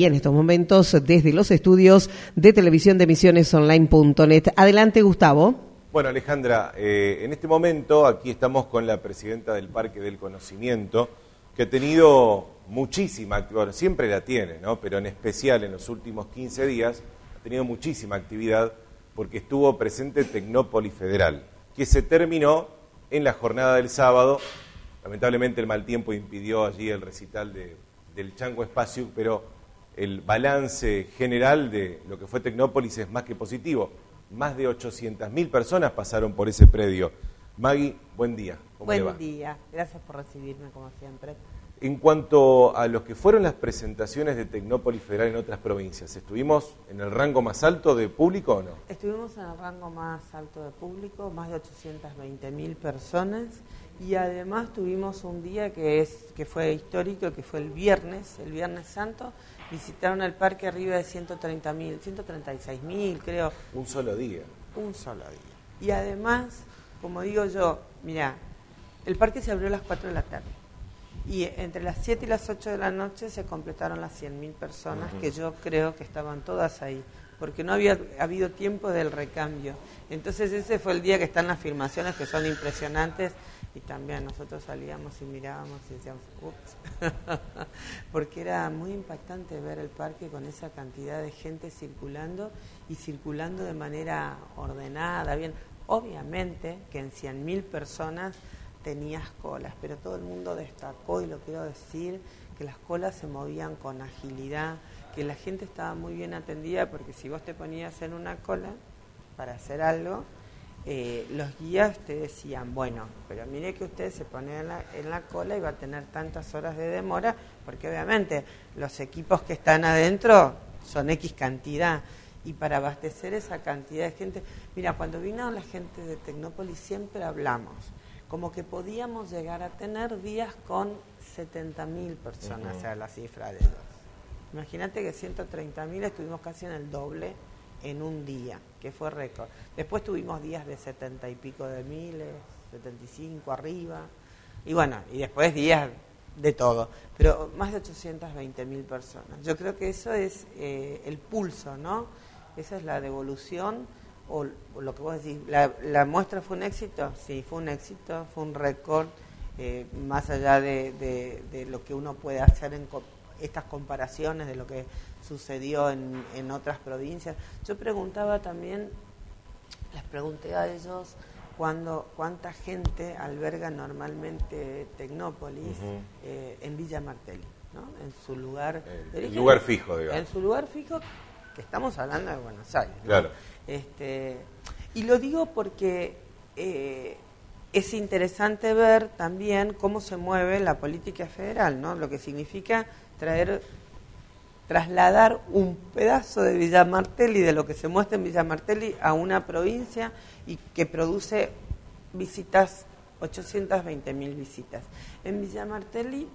Y en estos momentos, desde los estudios de televisión de emisionesonline.net. Adelante, Gustavo. Bueno, Alejandra, eh, en este momento aquí estamos con la presidenta del Parque del Conocimiento, que ha tenido muchísima actividad, siempre la tiene, ¿no? pero en especial en los últimos 15 días ha tenido muchísima actividad porque estuvo presente Tecnópolis Federal, que se terminó en la jornada del sábado. Lamentablemente el mal tiempo impidió allí el recital de, del Chango Espacio, pero el balance general de lo que fue Tecnópolis es más que positivo. Más de 800.000 personas pasaron por ese predio. Maggie, buen día. buen día, gracias por recibirme como siempre. En cuanto a los que fueron las presentaciones de Tecnópolis Federal en otras provincias, ¿estuvimos en el rango más alto de público o no? Estuvimos en el rango más alto de público, más de 820.000 personas y además tuvimos un día que es que fue histórico, que fue el viernes, el Viernes Santo, visitaron el parque arriba de 130 mil, 136 mil creo. Un solo día. Un solo día. Y además, como digo yo, mira, el parque se abrió a las 4 de la tarde. Y entre las 7 y las 8 de la noche se completaron las 100.000 personas, que yo creo que estaban todas ahí, porque no había habido tiempo del recambio. Entonces ese fue el día que están las filmaciones que son impresionantes y también nosotros salíamos y mirábamos y decíamos, ups, porque era muy impactante ver el parque con esa cantidad de gente circulando y circulando de manera ordenada, bien. Obviamente que en 100.000 personas tenías colas, pero todo el mundo destacó, y lo quiero decir, que las colas se movían con agilidad, que la gente estaba muy bien atendida, porque si vos te ponías en una cola para hacer algo, eh, los guías te decían, bueno, pero mire que usted se pone en la, en la cola y va a tener tantas horas de demora, porque obviamente los equipos que están adentro son X cantidad. Y para abastecer esa cantidad de gente, mira, cuando vino la gente de Tecnópolis siempre hablamos, como que podíamos llegar a tener días con 70.000 personas, o sea, la cifra de ellos. Imagínate que 130.000 estuvimos casi en el doble en un día, que fue récord. Después tuvimos días de setenta y pico de miles, 75 arriba, y bueno, y después días de todo, pero más de 820 mil personas. Yo creo que eso es eh, el pulso, ¿no? Esa es la devolución, o, lo que vos decís, la, muestra fue un éxito, sí, fue un éxito, fue un récord, eh, más allá de, de, lo que uno puede hacer en estas comparaciones de lo que sucedió en, en otras provincias. Yo preguntaba también, les pregunté a ellos cuando, cuánta gente alberga normalmente Tecnópolis eh, en Villa Martelli, ¿no? en su lugar el, lugar fijo, digamos. En su lugar fijo, que estamos hablando de Buenos Aires. Claro. Este, y lo digo porque eh, es interesante ver también cómo se mueve la política federal, ¿no? lo que significa traer trasladar un pedazo de Villa Martelli, de lo que se muestra en Villa Martelli, a una provincia y que produce visitas, 820 mil visitas. En Villa Martelli,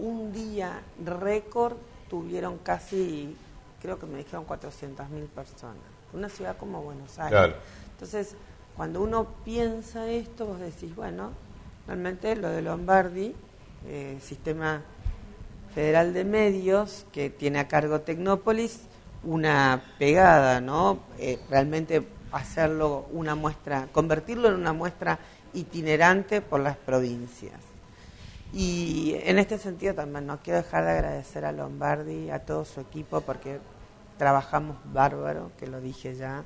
un día récord tuvieron casi, creo que me dijeron 400 mil personas. Una ciudad como Buenos Aires. Entonces, cuando uno piensa esto, vos decís, bueno, realmente lo de Lombardi, eh, sistema Federal de Medios, que tiene a cargo Tecnópolis, una pegada, ¿no? Eh, realmente hacerlo una muestra, convertirlo en una muestra itinerante por las provincias. Y en este sentido también no quiero dejar de agradecer a Lombardi, a todo su equipo, porque trabajamos bárbaro, que lo dije ya,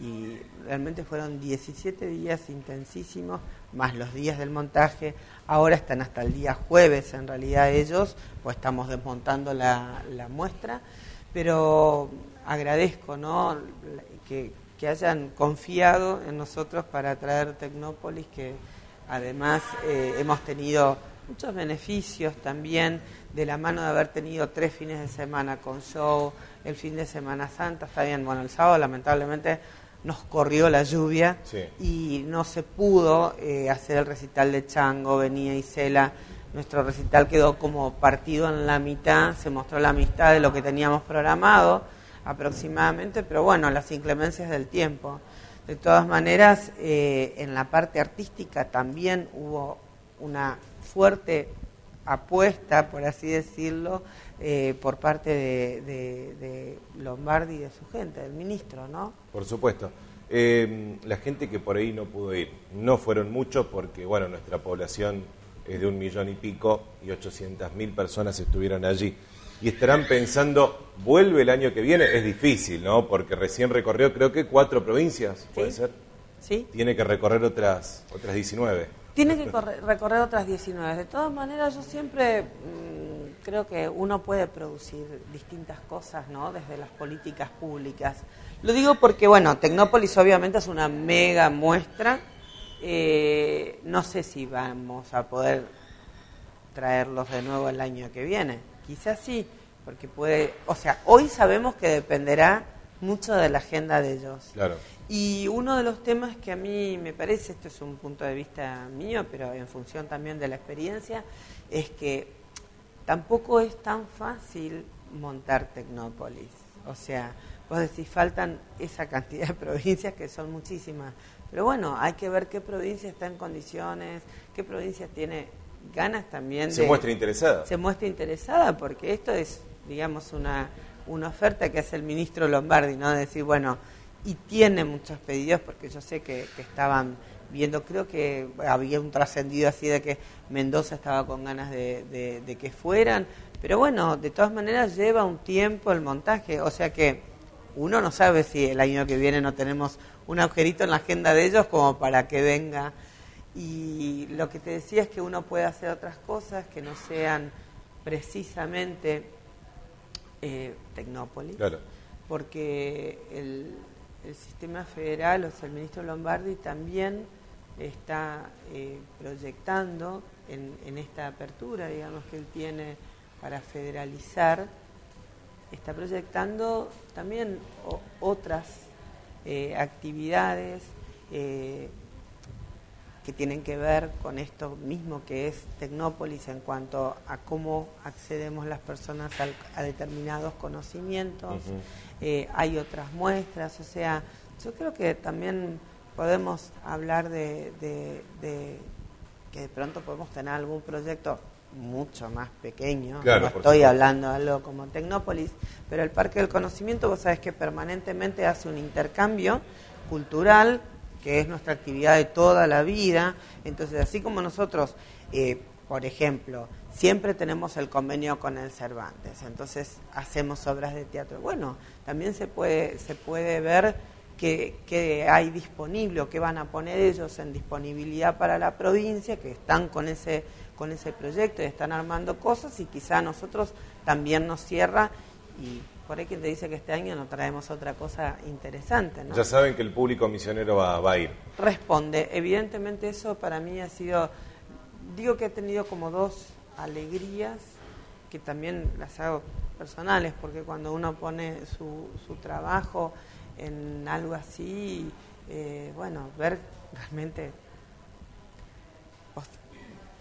y realmente fueron 17 días intensísimos, más los días del montaje. Ahora están hasta el día jueves, en realidad ellos, pues estamos desmontando la, muestra, pero agradezco ¿no? que, hayan confiado en nosotros para traer Tecnópolis, que además eh, hemos tenido muchos beneficios también de la mano de haber tenido tres fines de semana con show, el fin de Semana Santa, está bien, bueno, el sábado lamentablemente nos corrió la lluvia y no se pudo eh, hacer el recital de Chango, venía Isela. Nuestro recital quedó como partido en la mitad, se mostró la amistad de lo que teníamos programado aproximadamente, pero bueno, las inclemencias del tiempo. De todas maneras, eh, en la parte artística también hubo una fuerte apuesta, por así decirlo, eh, por parte de, Lombardi y de su gente, del ministro, ¿no? Por supuesto. Eh, la gente que por ahí no pudo ir, no fueron muchos porque, bueno, nuestra población es de un millón y pico y 800 mil personas estuvieron allí. Y estarán pensando, ¿vuelve el año que viene? Es difícil, ¿no? Porque recién recorrió, creo que cuatro provincias, ¿puede ser? Sí. Tiene que recorrer otras, otras 19. Tiene que recorrer otras 19. De todas maneras, yo siempre mm, creo que uno puede producir distintas cosas, ¿no? Desde las políticas públicas. Lo digo porque, bueno, Tecnópolis obviamente es una mega muestra. Eh, no sé si vamos a poder traerlos de nuevo el año que viene. Quizás sí, porque puede, o sea, hoy sabemos que dependerá mucho de la agenda de ellos. Claro. Y uno de los temas que a mí me parece, esto es un punto de vista mío, pero en función también de la experiencia, es que tampoco es tan fácil montar Tecnópolis. O sea, vos decís, faltan esa cantidad de provincias que son muchísimas. Pero bueno, hay que ver qué provincia está en condiciones, qué provincia tiene ganas también se muestra interesada. Se muestra interesada porque esto es, digamos, una, una oferta que hace el ministro Lombardi, ¿no? De decir, bueno, y tiene muchos pedidos porque yo sé que, estaban viendo, creo que había un trascendido así de que Mendoza estaba con ganas de, que fueran, pero bueno, de todas maneras lleva un tiempo el montaje, o sea que uno no sabe si el año que viene no tenemos un agujerito en la agenda de ellos como para que venga. Y lo que te decía es que uno puede hacer otras cosas que no sean precisamente eh, Tecnópolis, porque el, el sistema federal, o sea, el ministro Lombardi también está eh, proyectando en, esta apertura, digamos, que él tiene para federalizar, está proyectando también otras eh, actividades eh, que tienen que ver con esto mismo que es Tecnópolis en cuanto a cómo accedemos las personas a determinados conocimientos. Eh, hay otras muestras, o sea, yo creo que también podemos hablar de, que de pronto podemos tener algún proyecto mucho más pequeño, no estoy hablando de algo como Tecnópolis, pero el Parque del Conocimiento, vos sabés que permanentemente hace un intercambio cultural, que es nuestra actividad de toda la vida, entonces así como nosotros, eh, por ejemplo, siempre tenemos el convenio con el Cervantes, entonces hacemos obras de teatro. Bueno, también se puede, se puede ver que, hay disponible o que van a poner ellos en disponibilidad para la provincia, que están con ese, con ese proyecto y están armando cosas y quizá a nosotros también nos cierra y por ahí quien te dice que este año no traemos otra cosa interesante. Ya saben que el público misionero va, va a ir. Responde, evidentemente eso para mí ha sido, digo que he tenido como dos alegrías que también las hago personales, porque cuando uno pone su, su trabajo en algo así, eh, bueno, ver realmente,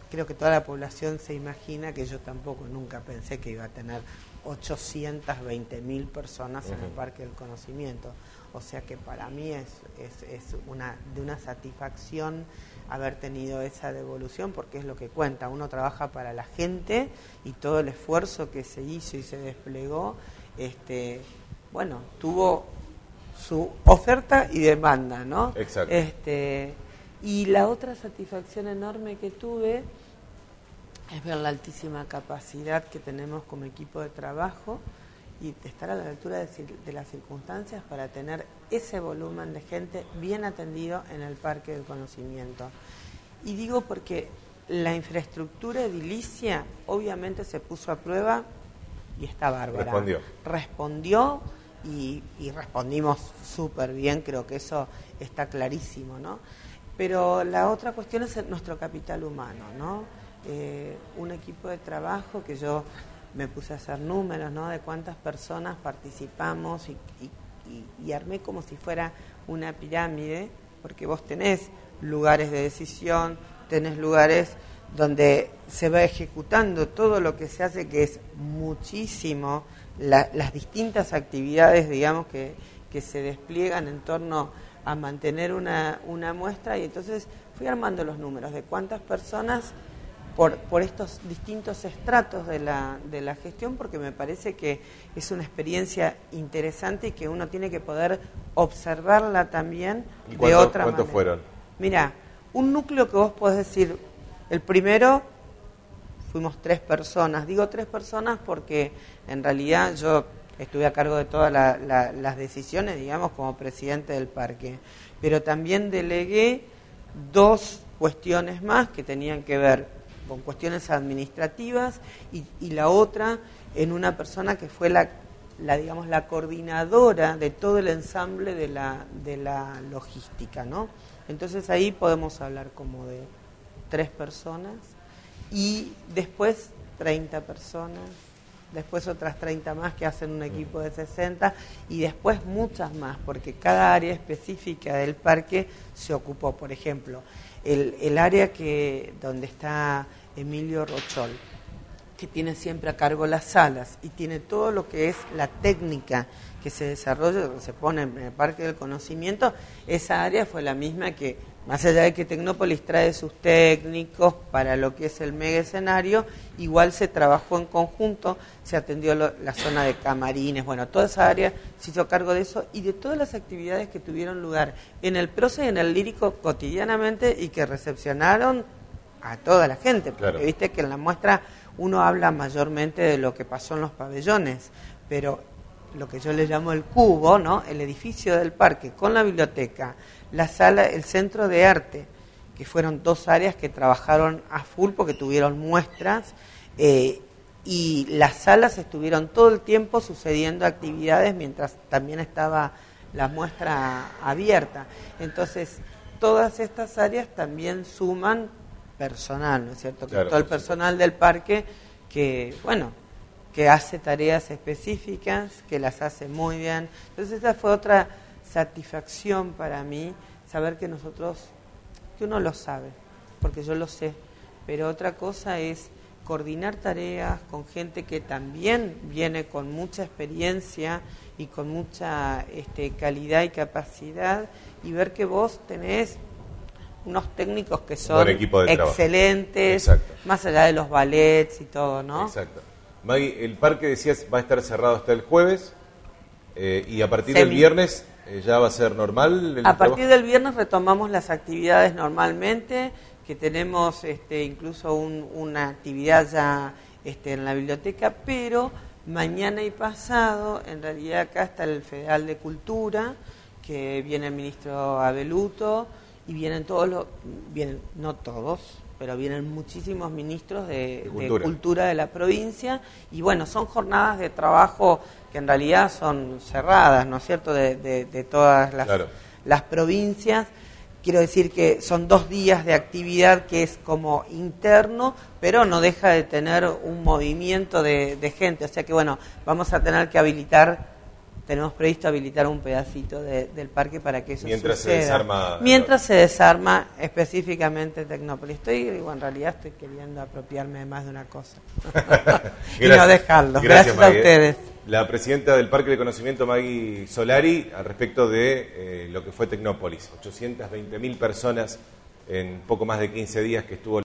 creo que toda la población se imagina que yo tampoco nunca pensé que iba a tener 820 mil personas en el Parque del Conocimiento. O sea que para mí es, es, es una, de una satisfacción haber tenido esa devolución porque es lo que cuenta. Uno trabaja para la gente y todo el esfuerzo que se hizo y se desplegó, este, bueno, tuvo su oferta y demanda, ¿no? Exacto. Este, y la otra satisfacción enorme que tuve es ver la altísima capacidad que tenemos como equipo de trabajo y estar a la altura de, las circunstancias para tener ese volumen de gente bien atendido en el parque del conocimiento. Y digo porque la infraestructura edilicia obviamente se puso a prueba y está bárbara. Respondió. Respondió y, respondimos súper bien, creo que eso está clarísimo, ¿no? Pero la otra cuestión es nuestro capital humano, ¿no? Eh, un equipo de trabajo que yo me puse a hacer números, ¿no? De cuántas personas participamos y, y, armé como si fuera una pirámide, porque vos tenés lugares de decisión, tenés lugares donde se va ejecutando todo lo que se hace, que es muchísimo, las distintas actividades, digamos, que, que se despliegan en torno a mantener una, una muestra, y entonces fui armando los números de cuántas personas por, por estos distintos estratos de la, de la gestión, porque me parece que es una experiencia interesante y que uno tiene que poder observarla también ¿Y de otra cuántos manera. fueron? Mira, un núcleo que vos podés decir, el primero fuimos tres personas. Digo tres personas porque en realidad yo estuve a cargo de todas la- la- las decisiones, digamos, como presidente del parque. Pero también delegué dos cuestiones más que tenían que ver con cuestiones administrativas y, la otra en una persona que fue la, la digamos la coordinadora de todo el ensamble de la, de la logística, ¿no? Entonces ahí podemos hablar como de tres personas y después 30 personas, después otras 30 más que hacen un equipo de 60 y después muchas más, porque cada área específica del parque se ocupó. Por ejemplo, el, el área que donde está Emilio Rochol, que tiene siempre a cargo las salas y tiene todo lo que es la técnica que se desarrolla, se pone en el Parque del Conocimiento, esa área fue la misma que, más allá de que Tecnópolis trae sus técnicos para lo que es el mega escenario, igual se trabajó en conjunto, se atendió lo- la zona de camarines, bueno, toda esa área se hizo cargo de eso y de todas las actividades que tuvieron lugar en el proce y en el lírico cotidianamente y que recepcionaron a toda la gente, porque Claro. viste que en la muestra uno habla mayormente de lo que pasó en los pabellones, pero lo que yo le llamo el cubo, ¿no? El edificio del parque con la biblioteca, la sala, el centro de arte, que fueron dos áreas que trabajaron a full porque tuvieron muestras eh, y las salas estuvieron todo el tiempo sucediendo actividades mientras también estaba la muestra abierta. Entonces, todas estas áreas también suman personal, ¿no es cierto? Que Claro, todo el personal del parque que, bueno, que hace tareas específicas, que las hace muy bien. Entonces esa fue otra satisfacción para mí, saber que nosotros, que uno lo sabe, porque yo lo sé, pero otra cosa es coordinar tareas con gente que también viene con mucha experiencia y con mucha este, calidad y capacidad y ver que vos tenés unos técnicos que son excelentes, más allá de los ballets y todo, ¿no? Exacto. Maggie, el parque decías va a estar cerrado hasta el jueves eh, y a partir del viernes eh, ya va a ser normal. el A partir trabajo? del viernes retomamos las actividades normalmente, que tenemos este, incluso un- una actividad ya este, en la biblioteca, pero mañana y pasado, en realidad acá está el Federal de Cultura, que viene el ministro Abeluto, y vienen todos los, vienen, no todos, pero vienen muchísimos ministros de, De de cultura. cultura de la provincia, y bueno, son jornadas de trabajo que en realidad son cerradas, ¿no es cierto?, de, de- de todas las, Claro. las provincias. Quiero decir que son dos días de actividad que es como interno, pero no deja de tener un movimiento de, de gente. O sea que bueno, vamos a tener que habilitar, tenemos previsto habilitar un pedacito de- del parque para que eso Mientras se desarma- Mientras se desarma específicamente Tecnópolis. Estoy, digo, en realidad estoy queriendo apropiarme de más de una cosa. y no dejarlo. Gracias, a ustedes. La presidenta del Parque de Conocimiento, Maggie Solari, al respecto de eh, lo que fue Tecnópolis. 820.000 personas en poco más de 15 días que estuvo